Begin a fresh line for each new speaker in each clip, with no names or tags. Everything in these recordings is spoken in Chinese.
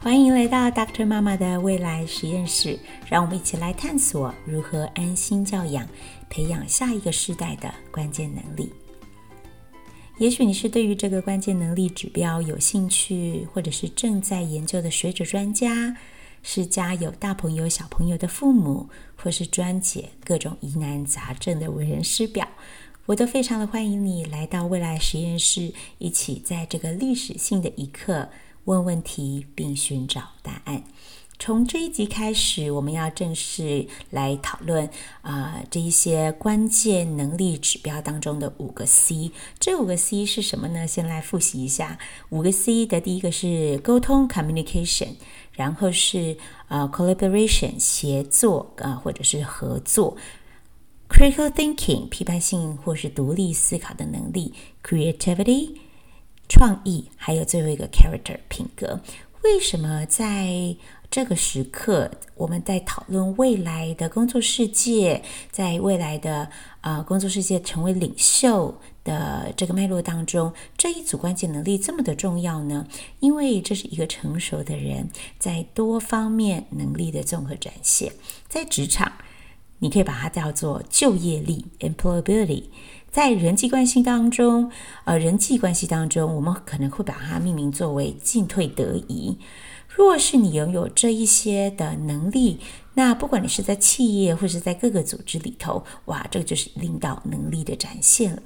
欢迎来到 Dr. 妈妈的未来实验室，让我们一起来探索如何安心教养，培养下一个世代的关键能力。也许你是对于这个关键能力指标有兴趣，或者是正在研究的学者专家，是家有大朋友小朋友的父母，或是专解各种疑难杂症的为人师表，我都非常的欢迎你来到未来实验室，一起在这个历史性的一刻。问问题并寻找答案。从这一集开始，我们要正式来讨论啊、这一些关键能力指标当中的五个 C。这五个 C 是什么呢？先来复习一下。五个 C 的第一个是沟通 （communication），然后是呃 collaboration 协作啊、或者是合作；critical thinking 批判性或是独立思考的能力；creativity。创意，还有最后一个 character 品格。为什么在这个时刻，我们在讨论未来的工作世界，在未来的呃工作世界成为领袖的这个脉络当中，这一组关键能力这么的重要呢？因为这是一个成熟的人在多方面能力的综合展现。在职场，你可以把它叫做就业力 （employability）。在人际关系当中，呃，人际关系当中，我们可能会把它命名作为进退得宜。若是你拥有这一些的能力，那不管你是在企业或是在各个组织里头，哇，这个就是领导能力的展现了。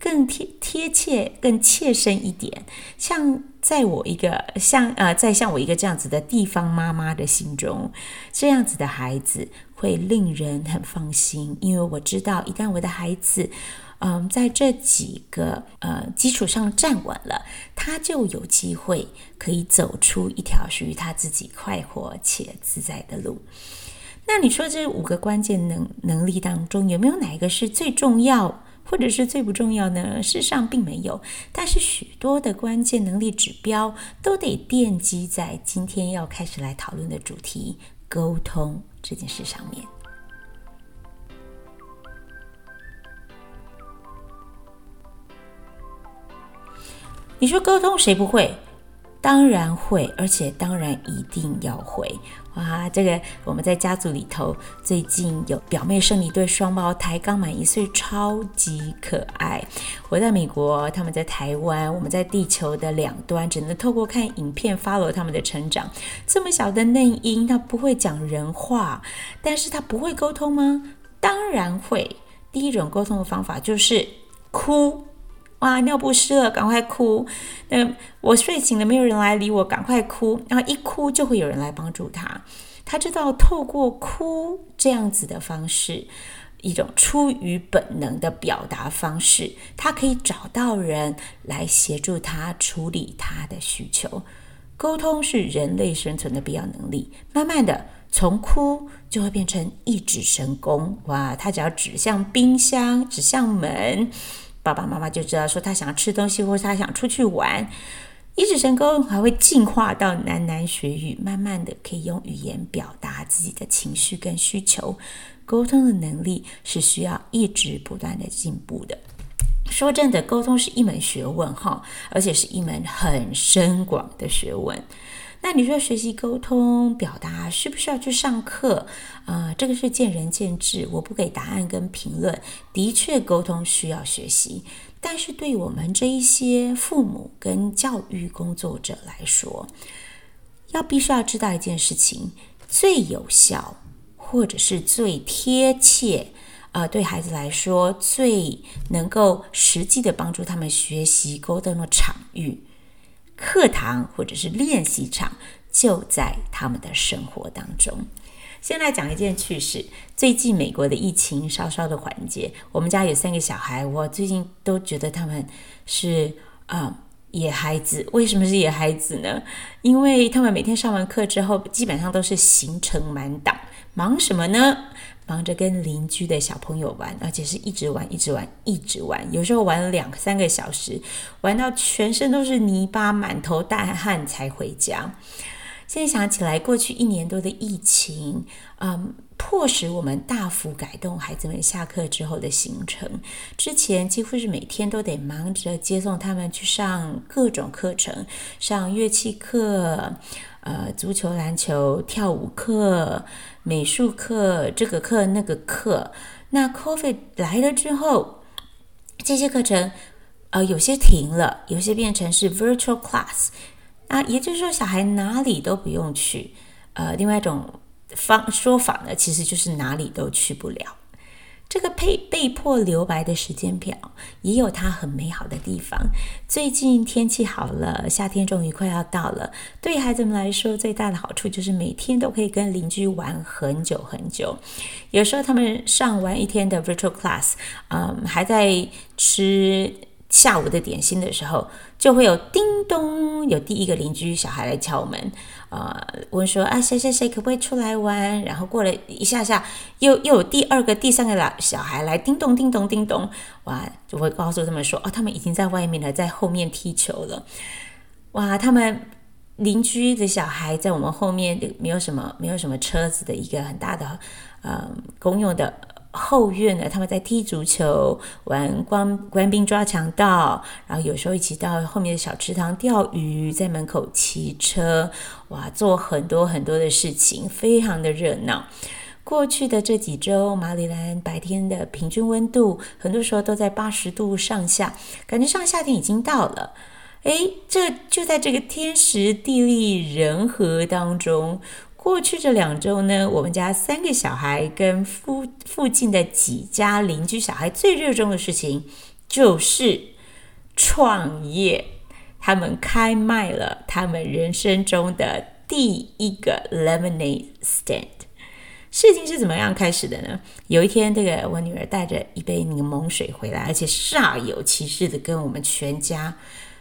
更贴贴切、更切身一点，像在我一个像呃，在像我一个这样子的地方妈妈的心中，这样子的孩子会令人很放心，因为我知道，一旦我的孩子。嗯，在这几个呃基础上站稳了，他就有机会可以走出一条属于他自己快活且自在的路。那你说这五个关键能能力当中，有没有哪一个是最重要，或者是最不重要呢？事实上并没有，但是许多的关键能力指标都得奠基在今天要开始来讨论的主题——沟通这件事上面。你说沟通谁不会？当然会，而且当然一定要会。哇，这个我们在家族里头最近有表妹生一对双胞胎，刚满一岁，超级可爱。我在美国，他们在台湾，我们在地球的两端，只能透过看影片 follow 他们的成长。这么小的嫩婴，他不会讲人话，但是他不会沟通吗？当然会。第一种沟通的方法就是哭。哇，尿不湿了，赶快哭。那我睡醒了，没有人来理我，赶快哭。然后一哭就会有人来帮助他。他知道透过哭这样子的方式，一种出于本能的表达方式，他可以找到人来协助他处理他的需求。沟通是人类生存的必要能力。慢慢的，从哭就会变成一指神功。哇，他只要指向冰箱，指向门。爸爸妈妈就知道说他想吃东西，或是他想出去玩，一指神功还会进化到喃喃学语，慢慢的可以用语言表达自己的情绪跟需求。沟通的能力是需要一直不断的进步的。说真的，沟通是一门学问哈，而且是一门很深广的学问。那你说学习沟通表达需不需要去上课？啊、这个是见仁见智，我不给答案跟评论。的确，沟通需要学习，但是对我们这一些父母跟教育工作者来说，要必须要知道一件事情：最有效或者是最贴切，啊、对孩子来说最能够实际的帮助他们学习沟通的场域。课堂或者是练习场就在他们的生活当中。先来讲一件趣事：最近美国的疫情稍稍的缓解，我们家有三个小孩，我最近都觉得他们是啊、野孩子。为什么是野孩子呢？因为他们每天上完课之后，基本上都是行程满档，忙什么呢？忙着跟邻居的小朋友玩，而且是一直玩，一直玩，一直玩。有时候玩了两三个小时，玩到全身都是泥巴，满头大汗才回家。现在想起来，过去一年多的疫情，嗯，迫使我们大幅改动孩子们下课之后的行程。之前几乎是每天都得忙着接送他们去上各种课程，上乐器课。呃，足球、篮球、跳舞课、美术课，这个课那个课。那 COVID 来了之后，这些课程，呃，有些停了，有些变成是 virtual class。啊，也就是说，小孩哪里都不用去。呃，另外一种方说法呢，其实就是哪里都去不了。这个被被迫留白的时间表也有它很美好的地方。最近天气好了，夏天终于快要到了。对孩子们来说，最大的好处就是每天都可以跟邻居玩很久很久。有时候他们上完一天的 virtual class，嗯，还在吃下午的点心的时候，就会有叮咚，有第一个邻居小孩来敲门。呃，问说啊，谁谁谁可不可以出来玩？然后过了一下下，又又有第二个、第三个老小孩来，叮咚、叮咚、叮咚，哇，就会告诉他们说，哦，他们已经在外面了，在后面踢球了。哇，他们邻居的小孩在我们后面，没有什么，没有什么车子的一个很大的，呃，公用的。后院呢，他们在踢足球、玩官官兵抓强盗，然后有时候一起到后面的小池塘钓鱼，在门口骑车，哇，做很多很多的事情，非常的热闹。过去的这几周，马里兰白天的平均温度，很多时候都在八十度上下，感觉上夏天已经到了。诶，这就在这个天时地利人和当中。过去这两周呢，我们家三个小孩跟附附近的几家邻居小孩最热衷的事情就是创业。他们开卖了他们人生中的第一个 lemonade stand。事情是怎么样开始的呢？有一天，这个我女儿带着一杯柠檬水回来，而且煞有其事的跟我们全家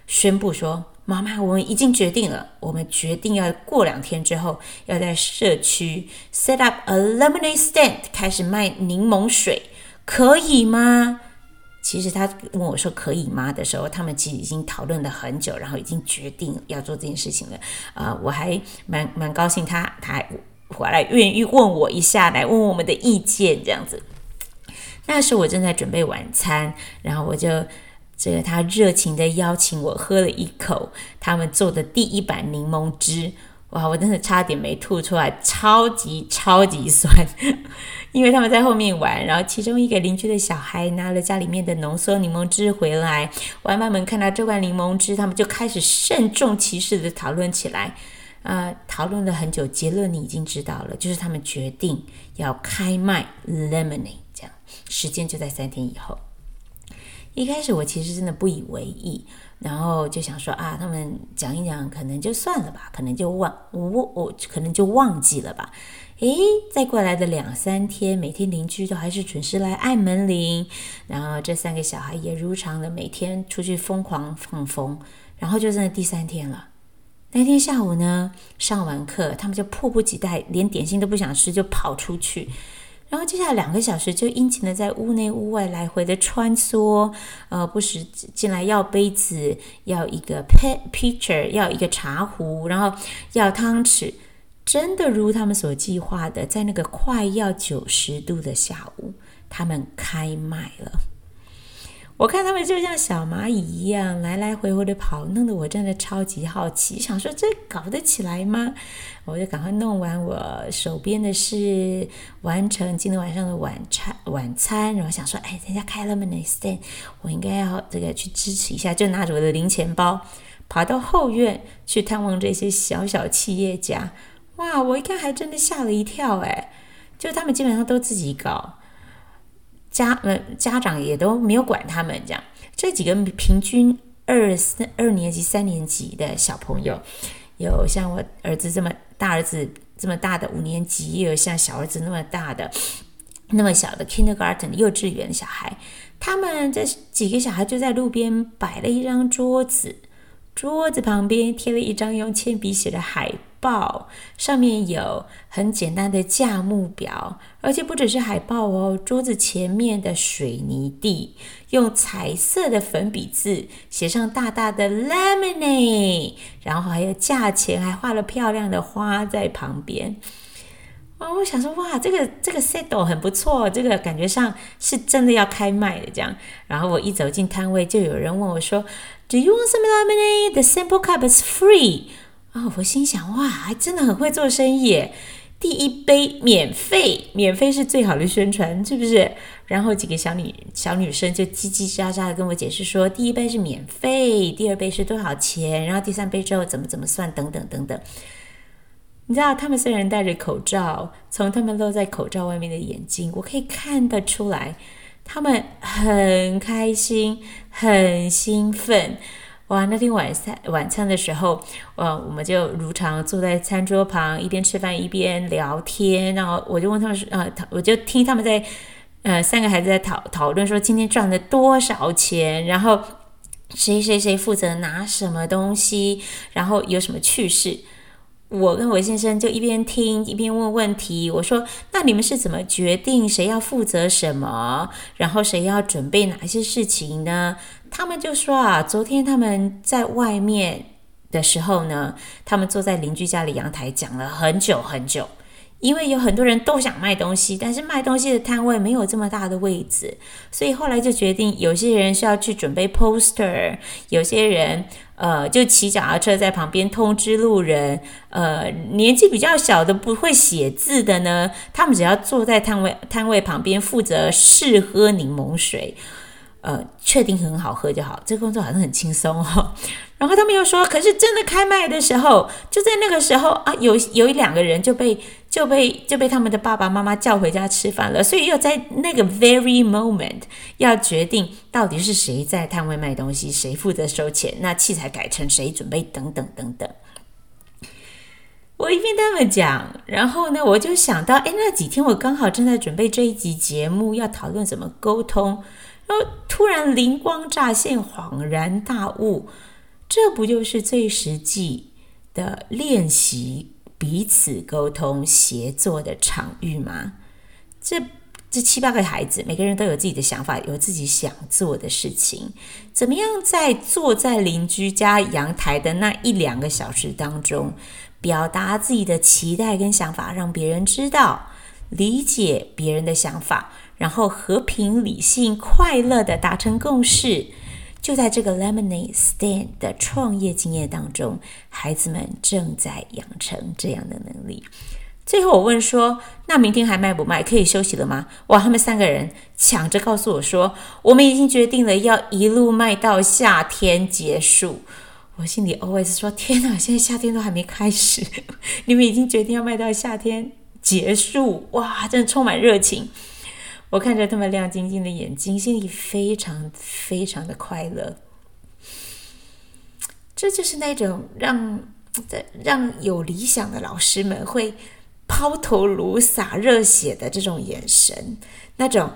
宣布说。妈妈，我们已经决定了，我们决定要过两天之后，要在社区 set up a lemonade stand，开始卖柠檬水，可以吗？其实他问我说可以吗的时候，他们其实已经讨论了很久，然后已经决定要做这件事情了。啊、我还蛮蛮高兴他，他还回来愿意问我一下，来问问我们的意见这样子。那时我正在准备晚餐，然后我就。这个他热情的邀请我喝了一口他们做的第一版柠檬汁，哇！我真的差点没吐出来，超级超级酸，因为他们在后面玩，然后其中一个邻居的小孩拿了家里面的浓缩柠檬汁回来，玩伴们看到这罐柠檬汁，他们就开始慎重其事的讨论起来，啊、呃，讨论了很久，结论你已经知道了，就是他们决定要开卖 lemonade，这样，时间就在三天以后。一开始我其实真的不以为意，然后就想说啊，他们讲一讲，可能就算了吧，可能就忘我我可能就忘记了吧。诶，再过来的两三天，每天邻居都还是准时来按门铃，然后这三个小孩也如常的每天出去疯狂放风，然后就在第三天了。那天下午呢，上完课，他们就迫不及待，连点心都不想吃，就跑出去。然后接下来两个小时就殷勤的在屋内屋外来回的穿梭，呃，不时进来要杯子，要一个 pet pitcher，要一个茶壶，然后要汤匙，真的如他们所计划的，在那个快要九十度的下午，他们开卖了。我看他们就像小蚂蚁一样来来回回的跑，弄得我真的超级好奇，想说这搞得起来吗？我就赶快弄完我手边的事，完成今天晚上的晚餐。晚餐，然后想说，哎，人家开了 lemonade stand，我应该要这个去支持一下，就拿着我的零钱包，跑到后院去探望这些小小企业家。哇，我一看还真的吓了一跳，哎，就他们基本上都自己搞。家呃，家长也都没有管他们，这样。这几个平均二三二年级、三年级的小朋友，有像我儿子这么大儿子这么大的五年级，也有像小儿子那么大的那么小的 kindergarten 幼稚园小孩，他们这几个小孩就在路边摆了一张桌子，桌子旁边贴了一张用铅笔写的海报，上面有很简单的价目表，而且不只是海报哦，桌子前面的水泥地用彩色的粉笔字写上大大的 lemonade，然后还有价钱，还画了漂亮的花在旁边。哦，我想说，哇，这个这个 set 很不错，这个感觉上是真的要开卖的这样。然后我一走进摊位，就有人问我说：“Do you want some lemonade? The sample cup is free.” 哦，我心想，哇，还真的很会做生意耶！第一杯免费，免费是最好的宣传，是不是？然后几个小女小女生就叽叽喳喳的跟我解释说，第一杯是免费，第二杯是多少钱，然后第三杯之后怎么怎么算，等等等等。你知道，他们虽然戴着口罩，从他们露在口罩外面的眼睛，我可以看得出来，他们很开心，很兴奋。哇，那天晚餐晚餐的时候，呃，我们就如常坐在餐桌旁，一边吃饭一边聊天。然后我就问他们说，呃，我就听他们在，呃，三个孩子在讨讨论说今天赚了多少钱，然后谁谁谁负责拿什么东西，然后有什么趣事。我跟韦先生就一边听一边问问题。我说：“那你们是怎么决定谁要负责什么，然后谁要准备哪些事情呢？”他们就说：“啊，昨天他们在外面的时候呢，他们坐在邻居家里阳台讲了很久很久。”因为有很多人都想卖东西，但是卖东西的摊位没有这么大的位置，所以后来就决定，有些人是要去准备 poster，有些人呃就骑脚踏车在旁边通知路人，呃年纪比较小的不会写字的呢，他们只要坐在摊位摊位旁边负责试喝柠檬水。呃，确定很好喝就好，这个工作好像很轻松哦。然后他们又说，可是真的开卖的时候，就在那个时候啊，有有一两个人就被就被就被他们的爸爸妈妈叫回家吃饭了，所以又在那个 very moment 要决定到底是谁在摊位卖东西，谁负责收钱，那器材改成谁准备，等等等等。我一边跟他们讲，然后呢，我就想到，哎，那几天我刚好正在准备这一集节目，要讨论怎么沟通。然后突然灵光乍现，恍然大悟，这不就是最实际的练习彼此沟通协作的场域吗？这这七八个孩子，每个人都有自己的想法，有自己想做的事情，怎么样在坐在邻居家阳台的那一两个小时当中，表达自己的期待跟想法，让别人知道，理解别人的想法。然后和平、理性、快乐地达成共识，就在这个 Lemonade Stand 的创业经验当中，孩子们正在养成这样的能力。最后我问说：“那明天还卖不卖？可以休息了吗？”哇，他们三个人抢着告诉我说：“我们已经决定了，要一路卖到夏天结束。”我心里 always 说：“天哪，现在夏天都还没开始，你们已经决定要卖到夏天结束，哇，真的充满热情。”我看着他们亮晶晶的眼睛，心里非常非常的快乐。这就是那种让让有理想的老师们会抛头颅洒热血的这种眼神，那种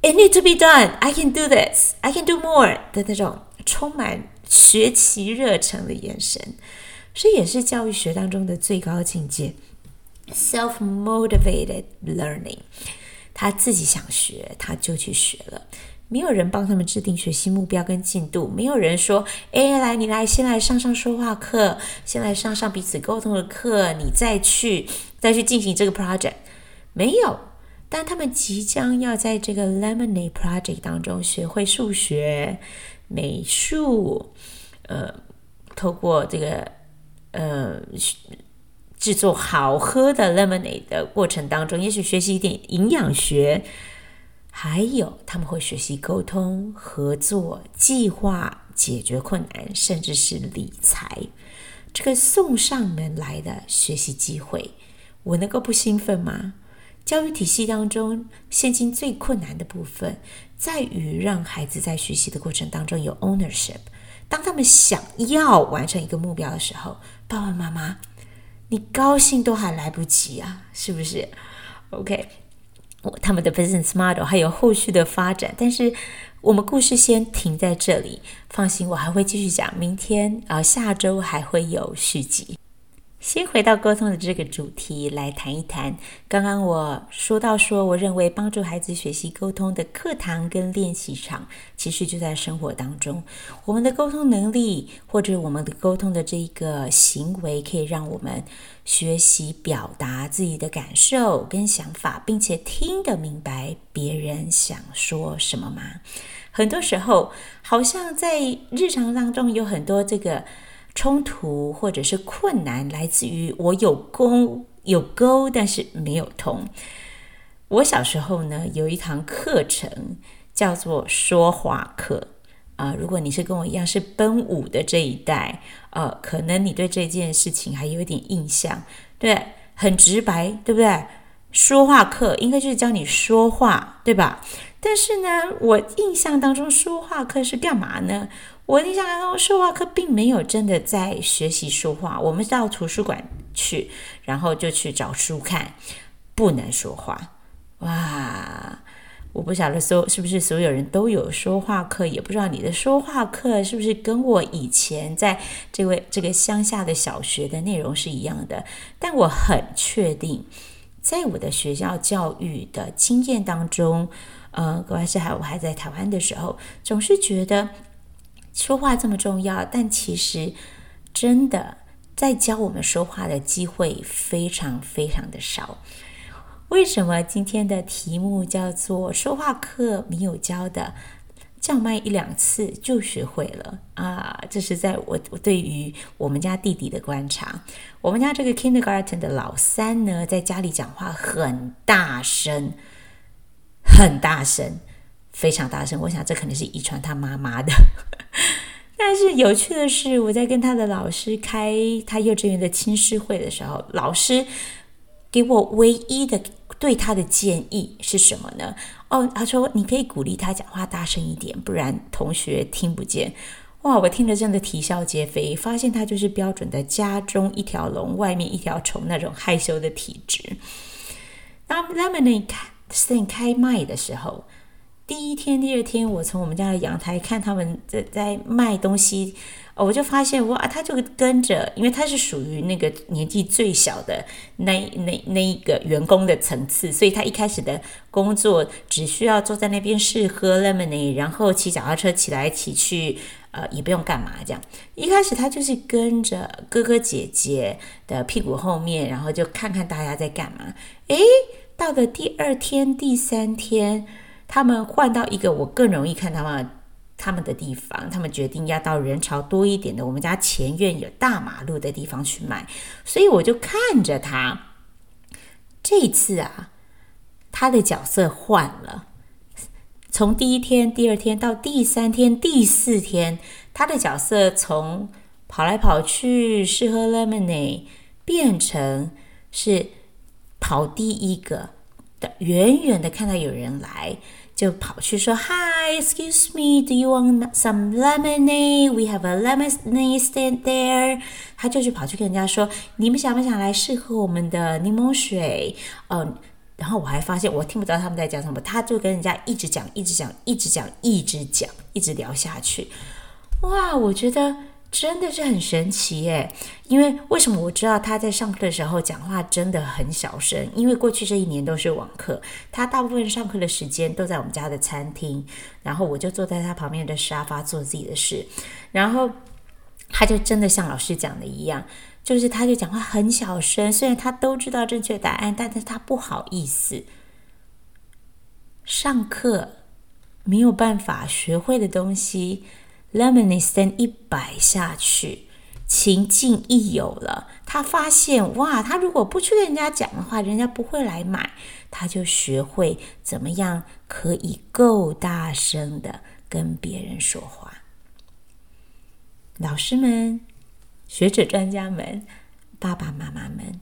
“It need to be done, I can do this, I can do more” 的那种充满学习热忱的眼神，这也是教育学当中的最高境界 ——self-motivated learning。他自己想学，他就去学了。没有人帮他们制定学习目标跟进度，没有人说：“哎，来，你来，先来上上说话课，先来上上彼此沟通的课，你再去再去进行这个 project。”没有。但他们即将要在这个 Lemonade Project 当中学会数学、美术，呃，透过这个呃。制作好喝的 lemonade 的过程当中，也许学习一点营养学，还有他们会学习沟通、合作、计划、解决困难，甚至是理财。这个送上门来的学习机会，我能够不兴奋吗？教育体系当中，现今最困难的部分，在于让孩子在学习的过程当中有 ownership。当他们想要完成一个目标的时候，爸爸妈妈。你高兴都还来不及啊，是不是？OK，他们的 business model 还有后续的发展，但是我们故事先停在这里。放心，我还会继续讲，明天啊，下周还会有续集。先回到沟通的这个主题来谈一谈。刚刚我说到说，我认为帮助孩子学习沟通的课堂跟练习场，其实就在生活当中。我们的沟通能力，或者我们的沟通的这一个行为，可以让我们学习表达自己的感受跟想法，并且听得明白别人想说什么吗？很多时候，好像在日常当中有很多这个。冲突或者是困难来自于我有沟有沟，但是没有通。我小时候呢，有一堂课程叫做说话课啊、如果你是跟我一样是奔五的这一代，呃，可能你对这件事情还有一点印象，对，很直白，对不对？说话课应该就是教你说话，对吧？但是呢，我印象当中说话课是干嘛呢？我印象当中说话课并没有真的在学习说话。我们到图书馆去，然后就去找书看，不能说话。哇，我不晓得所是不是所有人都有说话课，也不知道你的说话课是不是跟我以前在这位这个乡下的小学的内容是一样的。但我很确定，在我的学校教育的经验当中。呃，格外是还我还在台湾的时候，总是觉得说话这么重要，但其实真的在教我们说话的机会非常非常的少。为什么今天的题目叫做说话课没有教的，叫卖一两次就学会了啊？这是在我我对于我们家弟弟的观察。我们家这个 kindergarten 的老三呢，在家里讲话很大声。很大声，非常大声。我想这可能是遗传他妈妈的。但是有趣的是，我在跟他的老师开他幼稚园的亲师会的时候，老师给我唯一的对他的建议是什么呢？哦，他说你可以鼓励他讲话大声一点，不然同学听不见。哇，我听着真的啼笑皆非，发现他就是标准的家中一条龙，外面一条虫那种害羞的体质。当 Lemonade 开。s t n 开麦的时候，第一天、第二天，我从我们家的阳台看他们在在卖东西，我就发现哇，他就跟着，因为他是属于那个年纪最小的那那那一个员工的层次，所以他一开始的工作只需要坐在那边试喝 lemonade，然后骑脚踏车骑来骑去，呃，也不用干嘛这样。一开始他就是跟着哥哥姐姐的屁股后面，然后就看看大家在干嘛，诶。到了第二天、第三天，他们换到一个我更容易看他们他们的地方。他们决定要到人潮多一点的，我们家前院有大马路的地方去卖。所以我就看着他。这一次啊，他的角色换了。从第一天、第二天到第三天、第四天，他的角色从跑来跑去是喝 lemonade 变成是。跑第一个，远远的看到有人来，就跑去说：“Hi, excuse me, do you want some lemonade? We have a lemonade stand there.” 他就去跑去跟人家说：“你们想不想来试喝我们的柠檬水？”嗯，然后我还发现我听不到他们在讲什么，他就跟人家一直讲，一直讲，一直讲，一直讲，一直聊下去。哇，我觉得。真的是很神奇耶！因为为什么我知道他在上课的时候讲话真的很小声？因为过去这一年都是网课，他大部分上课的时间都在我们家的餐厅，然后我就坐在他旁边的沙发做自己的事，然后他就真的像老师讲的一样，就是他就讲话很小声，虽然他都知道正确答案，但是他不好意思上课，没有办法学会的东西。Lemonade stand 一摆下去，情境一有了，他发现哇，他如果不去跟人家讲的话，人家不会来买。他就学会怎么样可以够大声的跟别人说话。老师们、学者、专家们、爸爸妈妈们，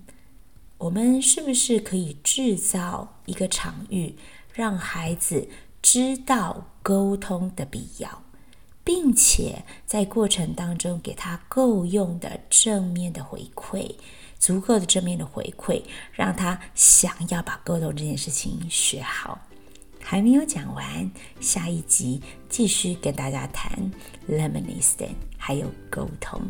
我们是不是可以制造一个场域，让孩子知道沟通的必要？并且在过程当中给他够用的正面的回馈，足够的正面的回馈，让他想要把沟通这件事情学好。还没有讲完，下一集继续跟大家谈 lemony stand 还有沟通。